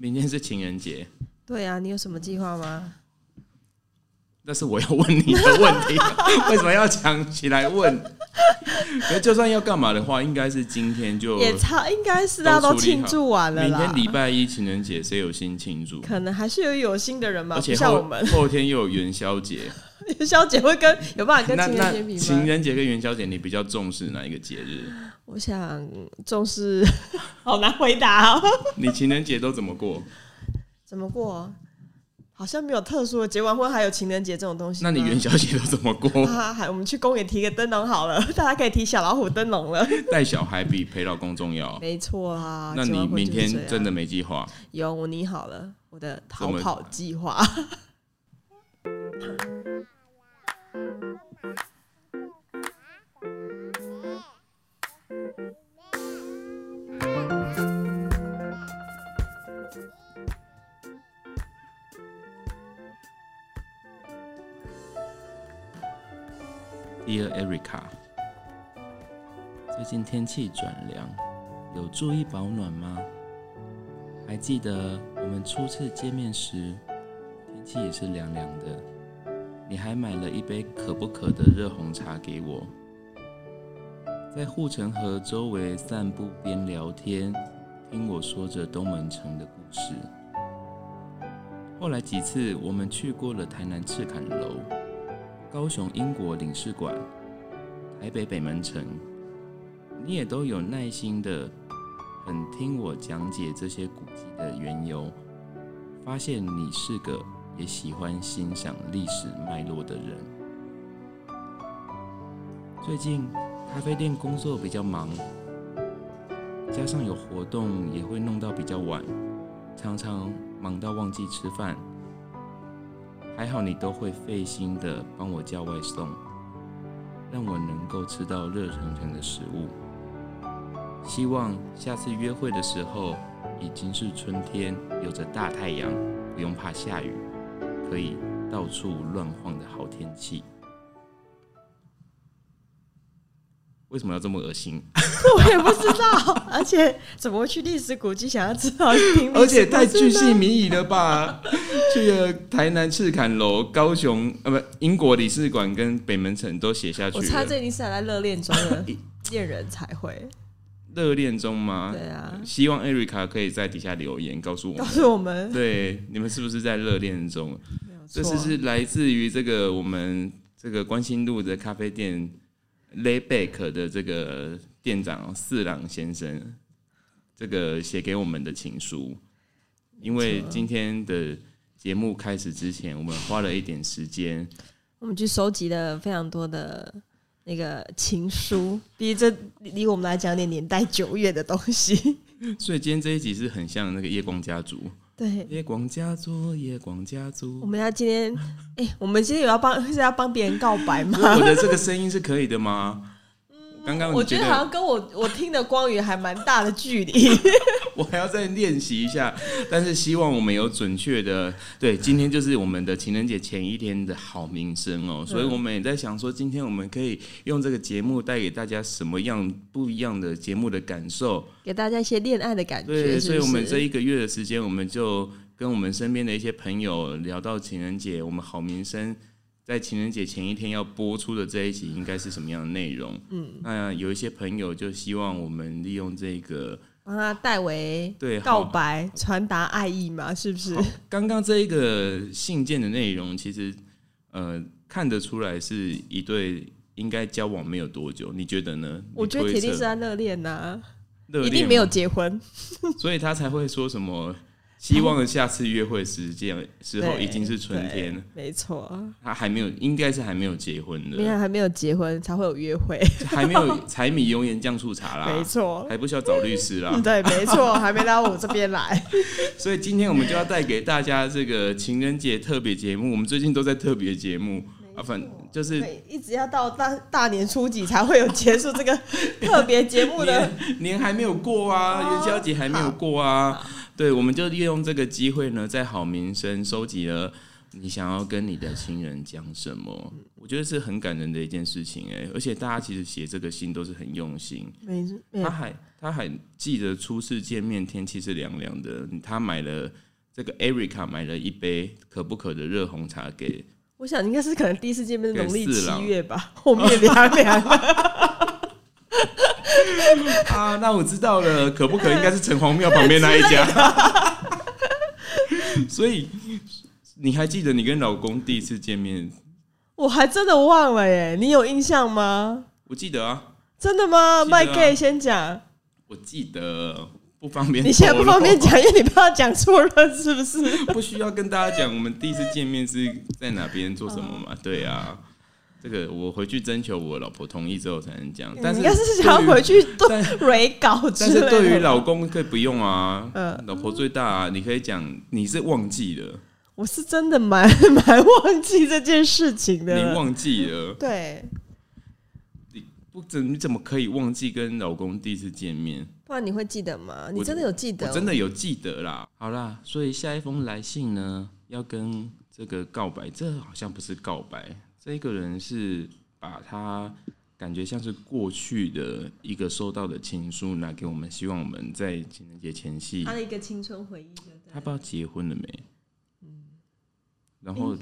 明天是情人节，对啊，你有什么计划吗？那是我要问你的问题，为什么要抢起来问？可就算要干嘛的话，应该是今天就也差应该是大家都庆祝完了。明天礼拜一情人节，谁有心庆祝？可能还是有有心的人吧，而且像我们后天又有元宵节，元宵节会跟有办法跟情人节比吗情？人节跟元宵节，你比较重视哪一个节日？我想重视，好难回答哦。你情人节都怎么过？怎么过？好像没有特殊的，结完婚还有情人节这种东西。那你元宵节都怎么过？啊，还我们去公园提个灯笼好了，大家可以提小老虎灯笼了。带小孩比陪老公重要。没错啊，那你明天真的没计划？有我拟好了我的逃跑计划。Dear Erica，最近天气转凉，有注意保暖吗？还记得我们初次见面时，天气也是凉凉的，你还买了一杯可不可的热红茶给我，在护城河周围散步边聊天，听我说着东门城的故事。后来几次，我们去过了台南赤坎楼。高雄英国领事馆、台北北门城，你也都有耐心的很听我讲解这些古迹的缘由，发现你是个也喜欢欣赏历史脉络的人。最近咖啡店工作比较忙，加上有活动也会弄到比较晚，常常忙到忘记吃饭。还好你都会费心的帮我叫外送，让我能够吃到热腾腾的食物。希望下次约会的时候已经是春天，有着大太阳，不用怕下雨，可以到处乱晃的好天气。为什么要这么恶心？我也不知道，而且怎么会去历史古迹想要知道？而且太巨细靡遗了吧？去了台南赤坎楼、高雄呃不英国领事馆跟北门城都写下去我猜这了。一定是还在热恋中的 恋人才会。热恋中吗？对啊，希望艾瑞卡可以在底下留言告诉我告，诉我们，对你们是不是在热恋中？这错次是来自于这个我们这个关心路的咖啡店 Layback 的这个店长四郎先生，这个写给我们的情书。因为今天的节目开始之前，我们花了一点时间，我们去收集了非常多的那个情书，毕竟这离我们来讲有点年代久远的东西。所以今天这一集是很像那个夜光家族。对，夜光家族，夜光家族我。们要今天，哎、我们今天有要帮是要帮别人告白吗？我的这个声音是可以的吗？刚刚我觉得得好像跟我我听的光宇还蛮大的距离。我还要再练习一下，但是希望我们有准确的对。今天就是我们的情人节前一天的好名声哦，所以我们也在想说，今天我们可以用这个节目带给大家什么样不一样的节目的感受。给大家一些恋爱的感觉。所以我们这一个月的时间，我们就跟我们身边的一些朋友聊到情人节，我们好名声。在情人节前一天要播出的这一集应该是什么样的内容？嗯，那有一些朋友就希望我们利用这个帮他代为对告白、传达爱意嘛，是不是？刚刚这一个信件的内容，其实呃看得出来是一对应该交往没有多久，你觉得呢？我觉得铁定是在热恋呐，一定没有，结婚。所以他才会说什么希望下次约会时间时候已经是春天对，没错，他还没有，应该是还没有结婚因为的，还没有结婚才会有约会，还没有 柴米油盐酱醋茶啦没，错。还不需要找律师啦。对，没错，还没到我这边来。所以今天我们就要带给大家这个情人节特别节目。我们最近都在特别节目啊，反就是，一直要到大大年初几才会有结束这个特别节目的。年年还没有过啊，哦元宵节还没有过啊。对，我们就利用这个机会呢，在好民生收集了你想要跟你的亲人讲什么？我觉得是很感人的一件事情哎，而且大家其实写这个信都是很用心。没错，他还他还记得初次见面天气是凉凉的，他买了这个 Erica 买了一杯可不可的热红茶给。我想应该是可能第一次见面是农历七月吧，后面凉凉。啊，那我知道了，可不可应该是城隍庙旁边那一家。所以你还记得你跟老公第一次见面？我还真的忘了耶，你有印象吗？我记得啊，真的吗？麦 gay 先讲。我记得。不方便，你现在不方便讲，因为你怕讲错了，是不是？不需要跟大家讲，我们第一次见面是在哪边做什么嘛？对啊，这个我回去征求我老婆同意之后才能讲。但是应该是想要回去对蕊稿，但是对于老公可以不用啊。嗯，老婆最大，啊，你可以讲你是忘记了。我是真的蛮 蛮忘记这件事情的。你忘记了？对。你不怎你怎么可以忘记跟老公第一次见面？不然你会记得吗？你真的有记得？我真的有记得啦。好啦，所以下一封来信呢，要跟这个告白，这好像不是告白，这个人是把他感觉像是过去的一个收到的情书拿给我们，希望我们在情人节前夕，他的一个青春回忆。他不知道结婚了没？嗯，然后。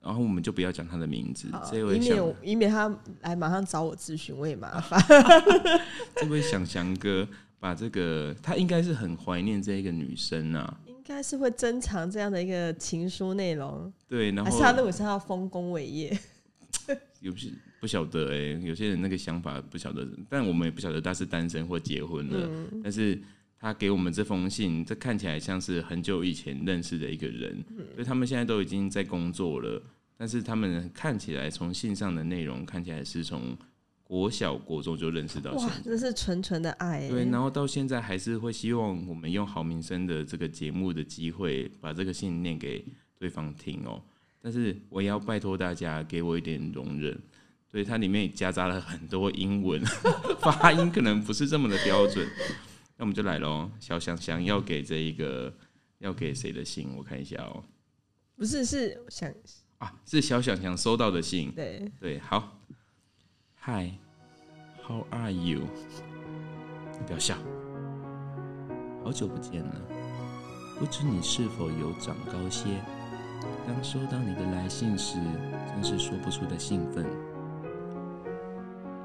然后我们就不要讲他的名字，这位以免以免他来马上找我咨询，我也麻烦。这位想翔哥把这个，他应该是很怀念这一个女生啊，应该是会珍藏这样的一个情书内容。对，然后还是他认为是他丰功伟业？有些不晓得哎，有些人那个想法不晓得，但我们也不晓得他是单身或结婚了。但是他给我们这封信，这看起来像是很久以前认识的一个人，所以他们现在都已经在工作了。但是他们看起来，从信上的内容看起来是从国小、国中就认识到现在，这是纯纯的爱。对，然后到现在还是会希望我们用好名声的这个节目的机会，把这个信念给对方听哦。但是我也要拜托大家给我一点容忍，所以它里面夹杂了很多英文，发音可能不是这么的标准。那我们就来喽，小想想要给这一个要给谁的信？我看一下哦，不是是想啊。是小小强收到的信。对对，好。How are you？你不要笑。好久不见了，不知你是否有长高些？当收到你的来信时，真是说不出的兴奋。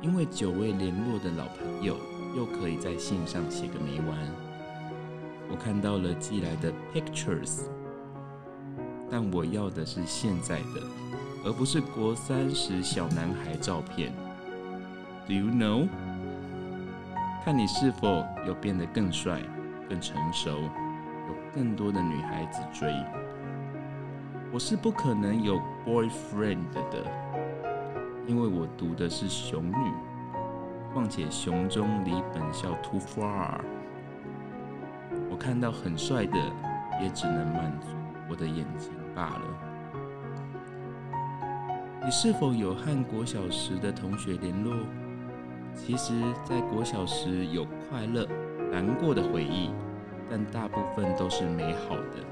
因为久未联络的老朋友，又可以在信上写个没完。我看到了寄来的 pictures。但我要的是现在的，而不是国三时小男孩照片。Do you know？看你是否有变得更帅、更成熟，有更多的女孩子追。我是不可能有 boyfriend 的，因为我读的是雄女，况且雄中离本校 too far。我看到很帅的，也只能满足我的眼睛。罢了。你是否有和国小时的同学联络？其实，在国小时有快乐、难过的回忆，但大部分都是美好的。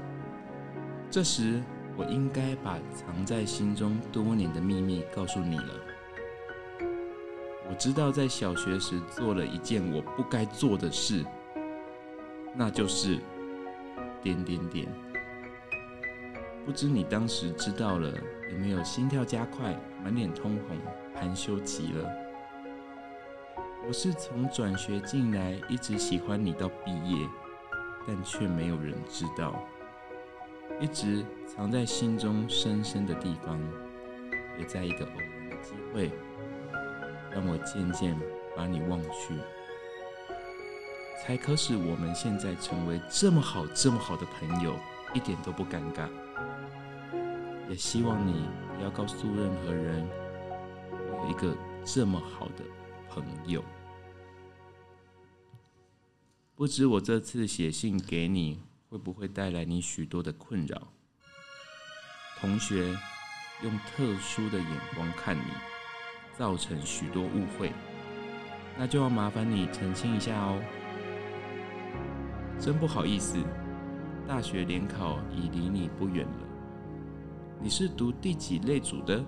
这时，我应该把藏在心中多年的秘密告诉你了。我知道，在小学时做了一件我不该做的事，那就是点点点。不知你当时知道了有没有心跳加快、满脸通红、含羞极了？我是从转学进来，一直喜欢你到毕业，但却没有人知道，一直藏在心中深深的地方，也在一个偶然的机会，让我渐渐把你忘去，才可使我们现在成为这么好、这么好的朋友，一点都不尴尬。也希望你不要告诉任何人，有一个这么好的朋友。不知我这次写信给你，会不会带来你许多的困扰？同学用特殊的眼光看你，造成许多误会，那就要麻烦你澄清一下哦。真不好意思，大学联考已离你不远了。你是读第几类组的？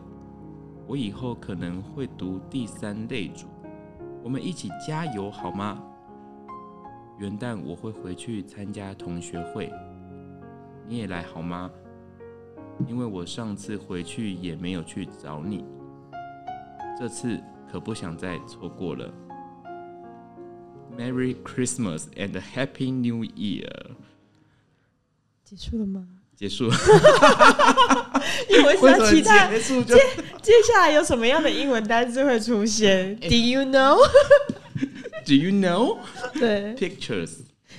我以后可能会读第三类组，我们一起加油好吗？元旦我会回去参加同学会，你也来好吗？因为我上次回去也没有去找你，这次可不想再错过了。Merry Christmas and Happy New Year！结束了吗？结束了。因为我一直在期待接接下来有什么样的英文单词会出现。Do you know？Do you know 对 pictures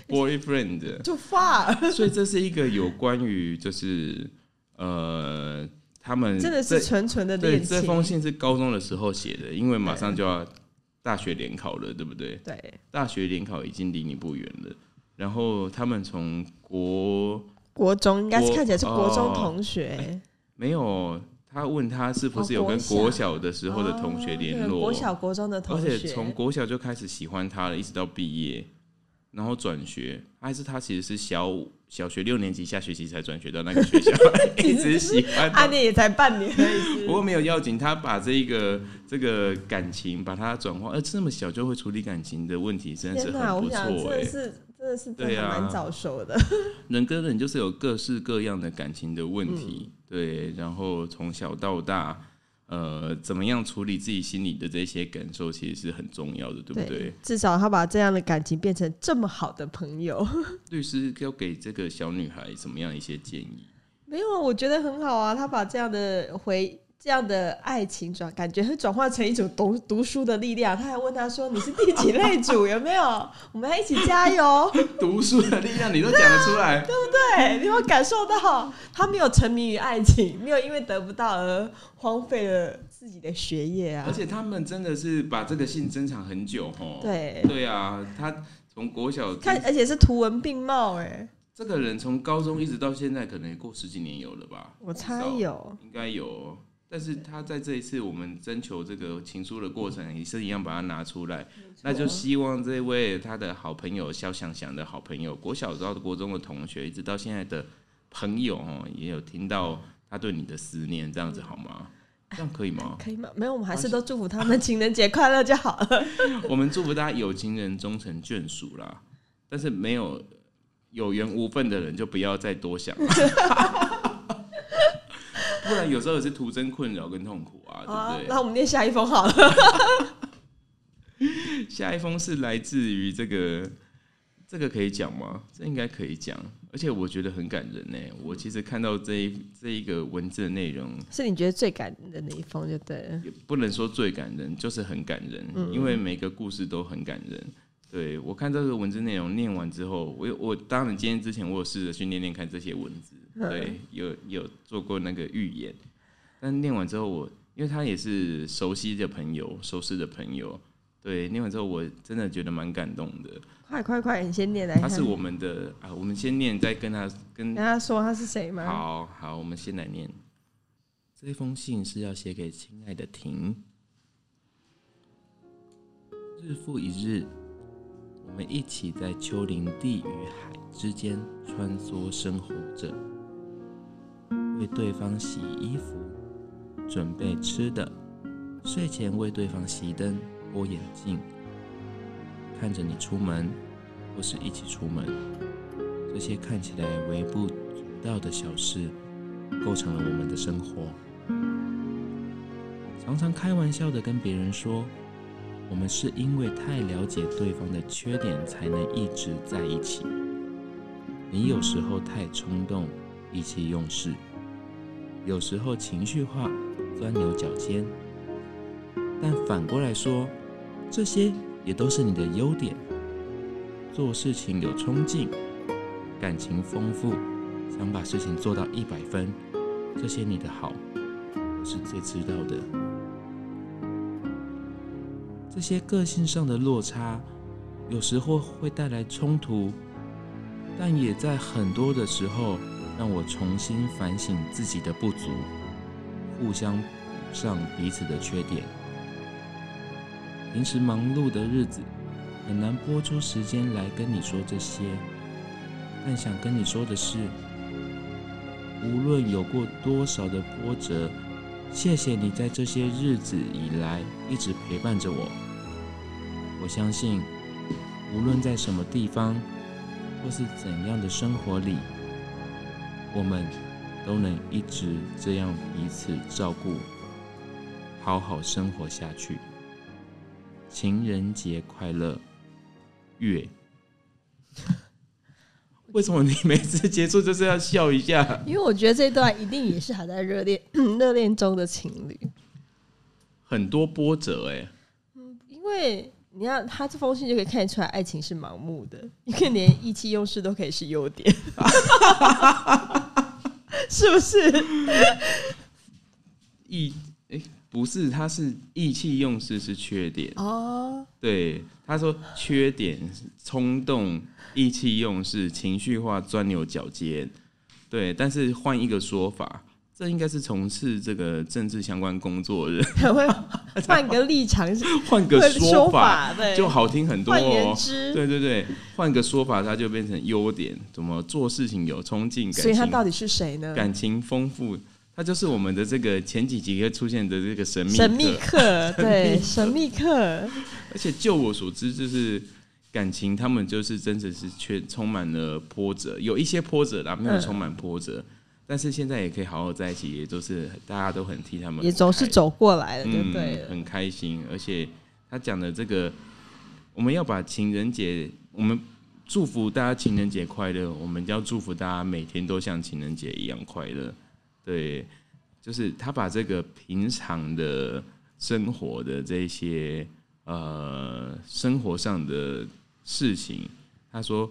boyfriend？，too far，所以这是一个有关于就是呃他们真的是这纯纯的对恋情。这封信是高中的时候写的，因为马上就要大学联考了，对不对？对，大学联考已经离你不远了，然后他们从国国中应该是看起来是国中哦同学，没有，他问他是不是哦有跟国小的时候的同学联络，哦国小、国中的同学而，且从国小就开始喜欢他了，一直到毕业，然后转学，还是他其实是小五小学六年级下学期才转学到那个学校，一直喜欢他暗。恋也才半年而已。不过没有要紧，他把这一个这个感情把它转化，而这么小就会处理感情的问题，真的是，很不错哎、真的是真对啊的蛮早熟的。人跟人就是有各式各样的感情的问题，嗯对，然后从小到大，呃，怎么样处理自己心里的这些感受，其实是很重要的，对不对？至少他把这样的感情变成这么好的朋友，律师要给这个小女孩什么样一些建议？没有，我觉得很好啊。他把这样的回这样的爱情转，感觉会转化成一种读读书的力量。他还问他说：“你是第几类组？有没有？我们要一起加油。”读书的力量你都讲得出来，对，你有没有感受到他没有沉迷于爱情，没有因为得不到而荒废了自己的学业啊而？且他们真的是把这个信珍藏很久哦。对，对啊，他从国小看，而且是图文并茂，哎，这个人从高中一直到现在，可能也过十几年有了吧？我猜有。应该有，但是他在这一次我们征求这个情书的过程，也是一样把它拿出来，那就希望这位他的好朋友肖想想的好朋友，国小到国中的同学，一直到现在的朋友哦，也有听到他对你的思念，这样子好吗？这样可以吗？可以吗？没有，我们还是都祝福他们情人节快乐就好了。我们祝福大家有情人终成眷属啦，但是没有有缘无分的人就不要再多想了，不然有时候也是徒增困扰跟痛苦啊，啊对不，对？那我们念下一封好了。下一封是来自于这个，这个可以讲吗？这应该可以讲，而且我觉得很感人呢。我其实看到这一这一个文字的内容，是你觉得最感人的那一封就对了。也不能说最感人，就是很感人，因为每个故事都很感人。对我看这个文字内容念完之后，我有我当然今天之前我有试着去念念看这些文字，对，有有做过那个预演，但念完之后我，因为他也是熟悉的朋友，熟识的朋友，对，念完之后我真的觉得蛮感动的。快快快，你先念来。他是我们的啊，我们先念，再跟他跟跟他说他是谁吗？好好，我们先来念。这封信是要写给亲爱的婷。日复一日，我们一起在丘陵地与海之间穿梭生活着，为对方洗衣服，准备吃的，睡前为对方熄灯、拨眼镜，看着你出门，或是一起出门。这些看起来微不足道的小事，构成了我们的生活。常常开玩笑的跟别人说，我们是因为太了解对方的缺点，才能一直在一起。你有时候太冲动，意气用事；有时候情绪化，钻牛角尖。但反过来说，这些也都是你的优点。做事情有冲劲，感情丰富，想把事情做到一百分，这些你的好，我是最知道的。这些个性上的落差，有时候会带来冲突，但也在很多的时候让我重新反省自己的不足，互相补上彼此的缺点。平时忙碌的日子，很难拨出时间来跟你说这些，但想跟你说的是，无论有过多少的波折，谢谢你在这些日子以来一直陪伴着我。我相信，无论在什么地方，或是怎样的生活里，我们都能一直这样彼此照顾，好好生活下去。情人节快乐，月。为什么你每次结束就是要笑一下？因为我觉得这段一定也是还在热恋 热恋中的情侣，很多波折哎、因为你看他这封信就可以看得出来，爱情是盲目的，因为连意气用事都可以是优点，是不是？意哎、不是，他是意气用事是缺点。哦，对，他说缺点冲动、意气用事、情绪化、钻牛角尖。对，但是换一个说法，这应该是从事这个政治相关工作的。人，还会换个立场，换个说法法，对，就好听很多换言哦。之，对对对，换个说法，它就变成优点，怎么做事情有冲劲，感情所以他到底是谁呢？感情丰富，他就是我们的这个前几集会出现的这个神秘神秘客 客，对，神秘客，而且就我所知，就是感情他们就是真的是却充满了波折，有一些波折啦，没有嗯。充满波折。但是现在也可以好好在一起，也都是大家都很替他们也总是走过来了，对不对了。很开心。而且他讲的这个，我们要把情人节，我们祝福大家情人节快乐，我们要祝福大家每天都像情人节一样快乐。对，就是他把这个平常的生活的这些呃生活上的事情，他说。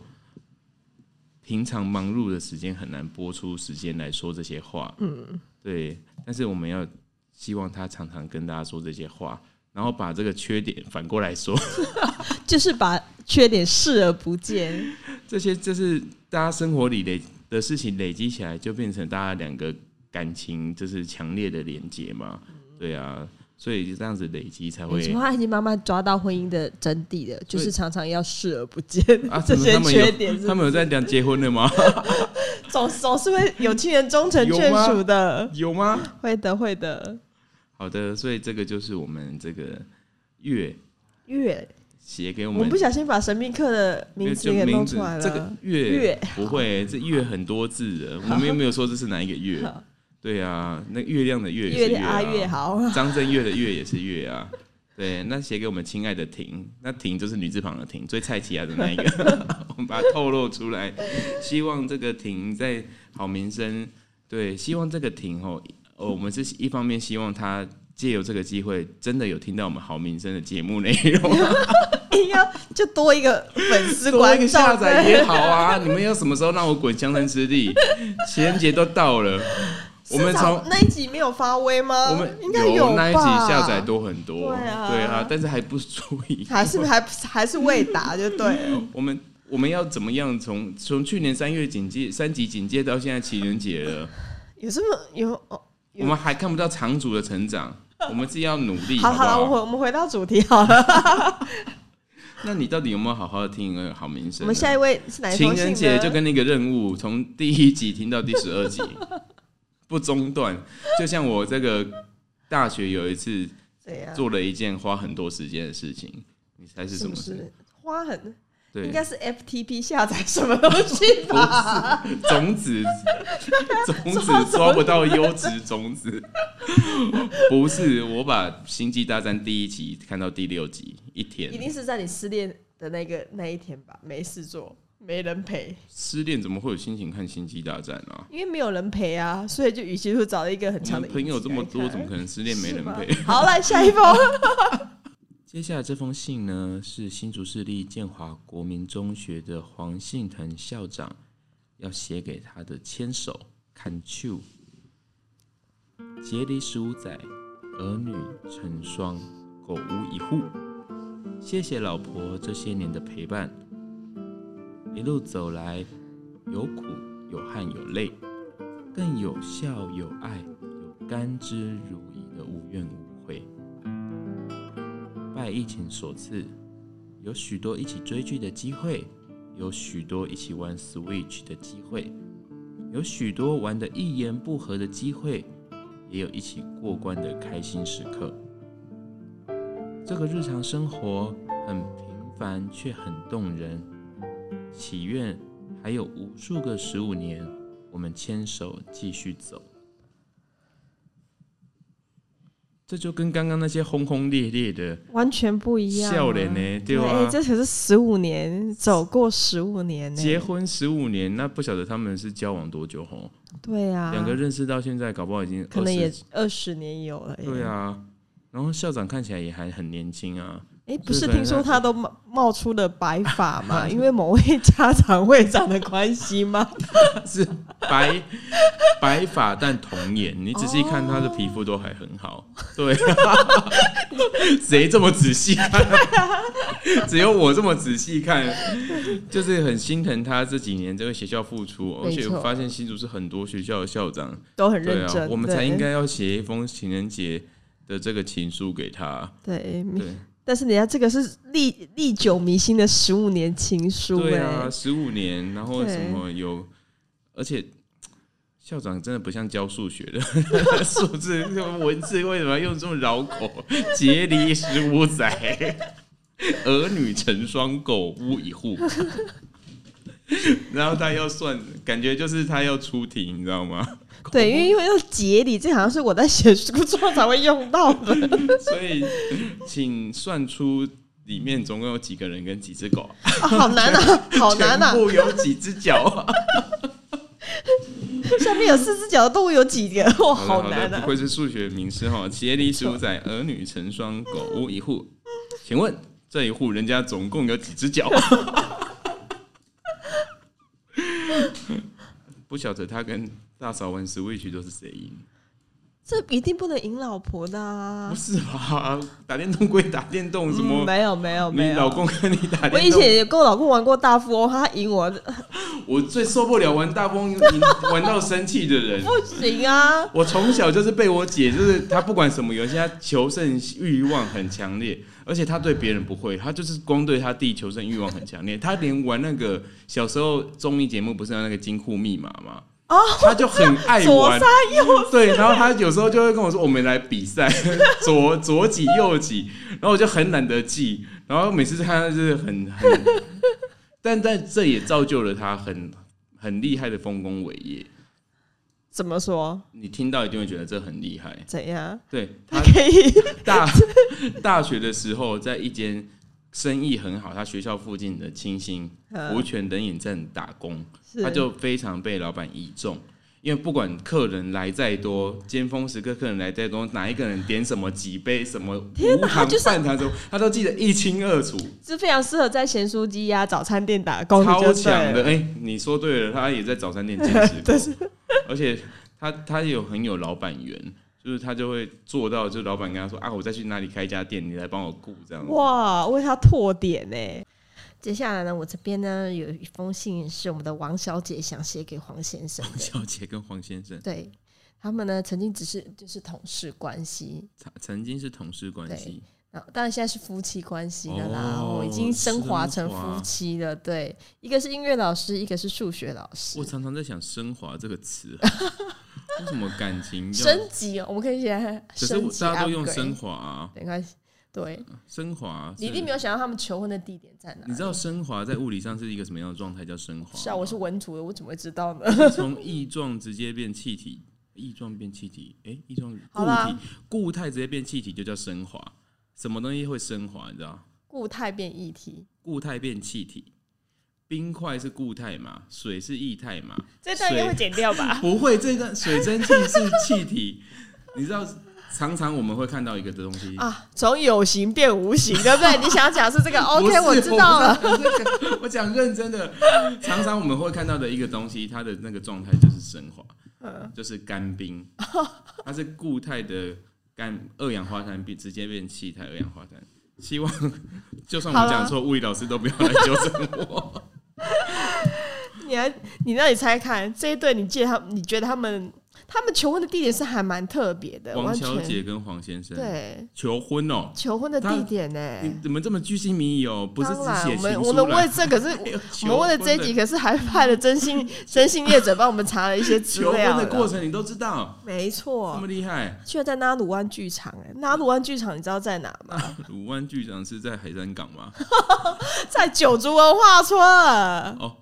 平常忙碌的时间很难播出时间来说这些话，嗯，对。但是我们要希望他常常跟大家说这些话，然后把这个缺点反过来说，就是把缺点视而不见。这些就是大家生活里累的事情累积起来，就变成大家两个感情就是强烈的连接嘛，对啊，所以就这样子累积才会已经慢慢抓到婚姻的真谛了，就是常常要视而不见啊，这些缺点是不是他们有在讲结婚了吗？总总是会有情人终成眷属的，有吗？会的会的。好的，所以这个就是我们这个月月，写给我们我们不小心把神秘客的名字给弄出来了。这个月月不会，这月很多字的，我们又没有说这是哪一个月。好对啊，那月亮的月也月是月好，张震岳的月也是月啊。对，那写给我们亲爱的婷，那婷就是女字旁的婷，最菜奇亚的那一个，我们把它透露出来。希望这个婷在好名声，对，希望这个婷哦，哦，我们是一方面希望她借由这个机会，真的有听到我们好名声的节目内容，硬要就多一个粉丝多一个观众下载也好啊！你们要什么时候让我滚江山之地？情人节都到了，我们从那一集没有发威吗？我们应该有那一集下载多很多，对啊但是还不足以。还是还还是未达就对了。我们我们要怎么样从从去年三月警戒三级警戒到现在情人节了，有这么有哦？有我们还看不到长足的成长，我们自己要努力，好好了？我回我们回到主题好了。那你到底有没有好好的听那个好名声呢？我们下一位是哪一情？人节就跟那个任务，从第一集听到第十二集，不中断。就像我这个大学有一次？做了一件花很多时间的事情，你猜是什么事？花很对，应该是 FTP 下载什么东西吧？种子，种子抓不到优质种子，不是我把《星际大战》第一集看到第六集，一天一定是在你失恋的那个那一天吧？没事做，没人陪，失恋怎么会有心情看《星际大战》啊？因为没有人陪啊，所以就与其说找了一个很我长的朋友这么多，怎么可能失恋没人陪？好，来下一封。接下来这封信呢，是新竹市立建华国民中学的黄信腾校长要写给他的牵手看秋。结离十五载，儿女成双，狗无一户。谢谢老婆这些年的陪伴，一路走来，有苦有汗有泪，更有笑有爱，有甘之如饴的无怨无悔。拜疫情所赐，有许多一起追剧的机会，有许多一起玩 Switch 的机会，有许多玩的一言不合的机会，也有一起过关的开心时刻。这个日常生活很平凡，却很动人。祈愿还有无数个十五年，我们牵手继续走。这就跟刚刚那些轰轰烈烈的完全不一样、啊。笑脸呢，对吧、哎这可是十五年，走过十五年呢。结婚十五年，那不晓得他们是交往多久吼？对啊，两个认识到现在，搞不好已经可能也二十年有了。对，啊。然后校长看起来也还很年轻啊，哎，不是听说他都冒冒出了白发 嘛？因为某位家长会长的关系吗？是白白发但童颜，你仔细看他的皮肤都还很好。对、啊，谁这么仔细看？只有我这么仔细看，就是很心疼他这几年这个学校付出，而且我发现新竹是很多学校的校长，都很认真，，我们才应该要写一封情人节的这个情书给他。对。对但是人家这个是历历久弥新的十五年情书，哎、对啊，十五年，然后什么有，而且 校长真的不像教数学的 数字文字，为什么要用这么绕口？结离十五载，儿女成双，狗屋一户。然后他要算，感觉就是他要出题，你知道吗？对，因为因为要节理，这好像是我在写书中 才会用到的。所以请算出里面总共有几个人跟几只狗，啊好难啊，好难啊有几只脚。下面有四只脚的动物有几个？哇，好的难啊！不愧是数学名师哈，节离十五载，儿女成双，狗屋一户。请问这一户人家总共有几只脚？不晓得他跟大嫂玩 Switch 都是谁赢？这一定不能赢老婆的啊不！是吧？打电动归打电动，什么嗯、？没有没有没有，你老公跟你打电动？我以前也跟我老公玩过大富翁，他赢我 我最受不了玩大风赢玩到生气的人。不行啊！我从小就是被我姐，就是她不管什么游戏，她求胜欲望很强烈，而且她对别人不会，她就是光对她弟求胜欲望很强烈。她连玩那个小时候综艺节目不是有那个金库密码吗？哦，他就很爱左玩杀，右对，然后他有时候就会跟我说：“我们来比赛，左左挤右挤。”然后我就很懒得记，然后每次看他就是很很，但但这也造就了他很很厉害的丰功伟业。怎么说？你听到一定会觉得这很厉害。怎样？对他可以大大学的时候，在一间生意很好，他学校附近的清新嗯。福泉冷饮站打工，他就非常被老板倚重。因为不管客人来再多，尖峰时刻客人来再多，哪一个人点什么几杯什么天无糖半糖什么，他都记得一清二楚，是非常适合在咸酥鸡呀、早餐店打工，超强的。了哎、你说对了，他也在早餐店兼职 过，而且他他有很有老板缘，就是他就会做到，就老板跟他说啊，我再去哪里开一家店，你来帮我顾这样子。哇，为他拓点呢。接下来呢，我这边呢有一封信是我们的王小姐想写给黄先生王。小姐跟黄先生对他们呢，曾经只是就是同事关系，曾曾经是同事关系，当然现在是夫妻关系的啦，哦我已经升华成夫妻了。对，一个是音乐老师，一个是数学老师我，常常在想“升华”这个词，为什么感情？升级哦，我们可以现在可是升级大家都用升华啊，没关系。对，升华。你一定没有想到他们求婚的地点在哪？你知道升华在物理上是一个什么样的状态？叫升华。是啊，我是文图的，我怎么会知道呢？从液状直接变气体，液状变气体，哎、液状固体固态直接变气体就叫升华。什么东西会升华？你知道？固态变液体，固态变气体，冰块是固态嘛，水是液态嘛？这段应该会剪掉吧？不会，这段水蒸气是气体。你知道，常常我们会看到一个东西。啊，从有形变无形，对不对？你想讲是这个？OK，我知道了。我讲认真的，常常我们会看到的一个东西，它的那个状态就是升华，嗯就是干冰，它是固态的干二氧化碳变直接变气态二氧化碳。希望就算我讲错，物理老师都不要来纠正我。你还，你让你猜看，这一对你记得他，你觉得他们他们求婚的地点是还蛮特别的，王小姐跟黄先生对求婚哦，求婚的地点呢、你怎么这么居心民意哦？不是只当然，写我们我们为这可是 我求们为了这一集，可是还派了真心真心业者帮我们查了一些资求婚的过。程你都知道，没这错么，厉害。居然在纳鲁湾剧场哎、纳鲁湾剧场你知道在哪吗？鲁湾剧场是在海山港吗？在九族文化村。哦，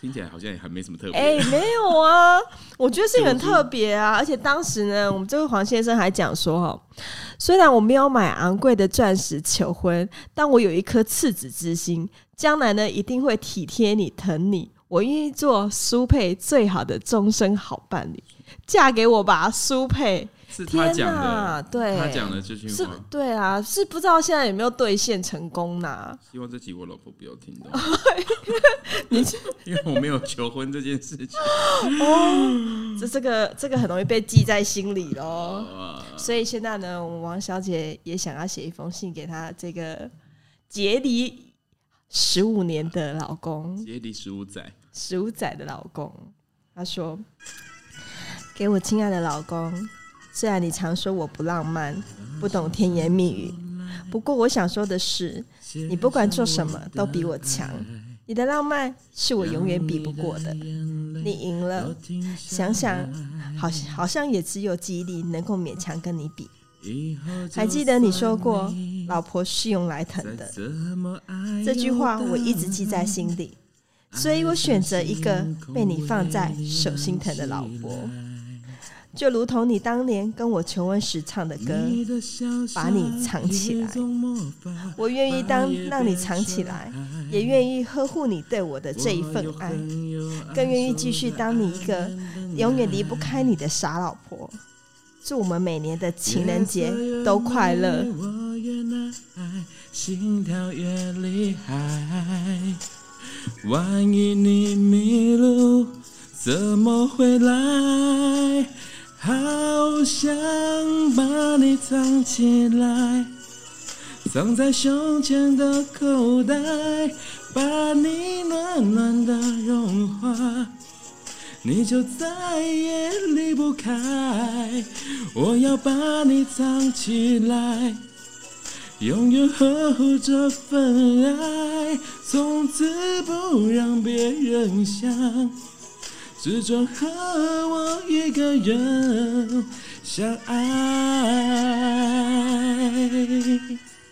听起来好像也还没什么特别。哎、没有啊，我觉得是很特别啊，而且当时呢，我们这位黄先生还讲说，哈，虽然我没有买昂贵的钻石求婚，但我有一颗赤子之心，将来呢一定会体贴你、疼你，我愿意做苏佩最好的终身好伴侣，嫁给我吧，苏佩。是他天讲哪，的，对，他讲的这句是话。对啊，是不知道现在有没有兑现成功呢、希望这集我老婆不要听到，你 因为我没有求婚这件事情。哦这这个这个很容易被记在心里喽。啊所以现在呢，我们王小姐也想要写一封信给她这个结离十五年的老公，结离十五载，十五载的老公。她说：“给我亲爱的老公，虽然你常说我不浪漫，不懂甜言蜜语，不过我想说的是，你不管做什么都比我强。你的浪漫是我永远比不过的。你赢了，想想，好像好像也只有记忆力能够勉强跟你比。还记得你说过，老婆是用来疼的，这句话我一直记在心里，所以我选择一个被你放在手心疼的老婆，就如同你当年跟我求婚时唱的歌，把你藏起来。我愿意当让你藏起来，也愿意呵护你对我的这一份爱，更愿意继续当你一个永远离不开你的傻老婆。祝我们每年的情人节都快乐。我越难爱，心跳越厉害。万一你迷路，怎么回来？好想把你藏起来，藏在胸前的口袋，把你暖暖的融化。你就再也离不开。我要把你藏起来，永远呵护这份爱，从此不让别人想，只准和我一个人相爱。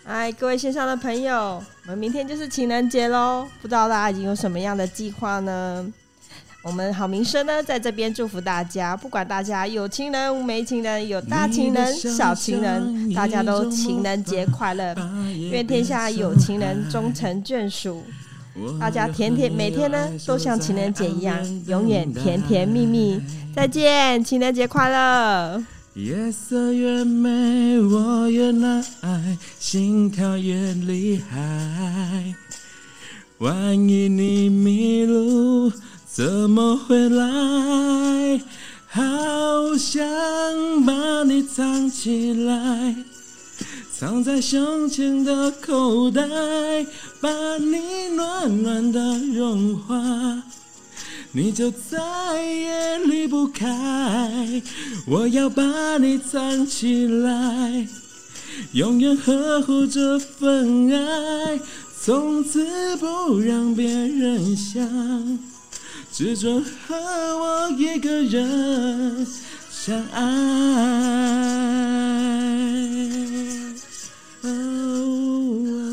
哎，各位线上的朋友，我们明天就是情人节喽，不知道大家已经有什么样的计划呢？我们好名声呢，在这边祝福大家，不管大家有情人没情人，有大情人小情人，大家都情人节快乐，愿天下有情人终成眷属。大家甜甜每天呢，都像情人节一样，永远甜甜蜜蜜。再见，情人节快乐！夜色越美，我越难爱，心跳越厉害。万一你迷路，怎么回来？好想把你藏起来，藏在胸前的口袋，把你暖暖的融化。你就再也离不开。我要把你藏起来，永远呵护这份爱，从此不让别人想，只准和我一个人相爱。oh.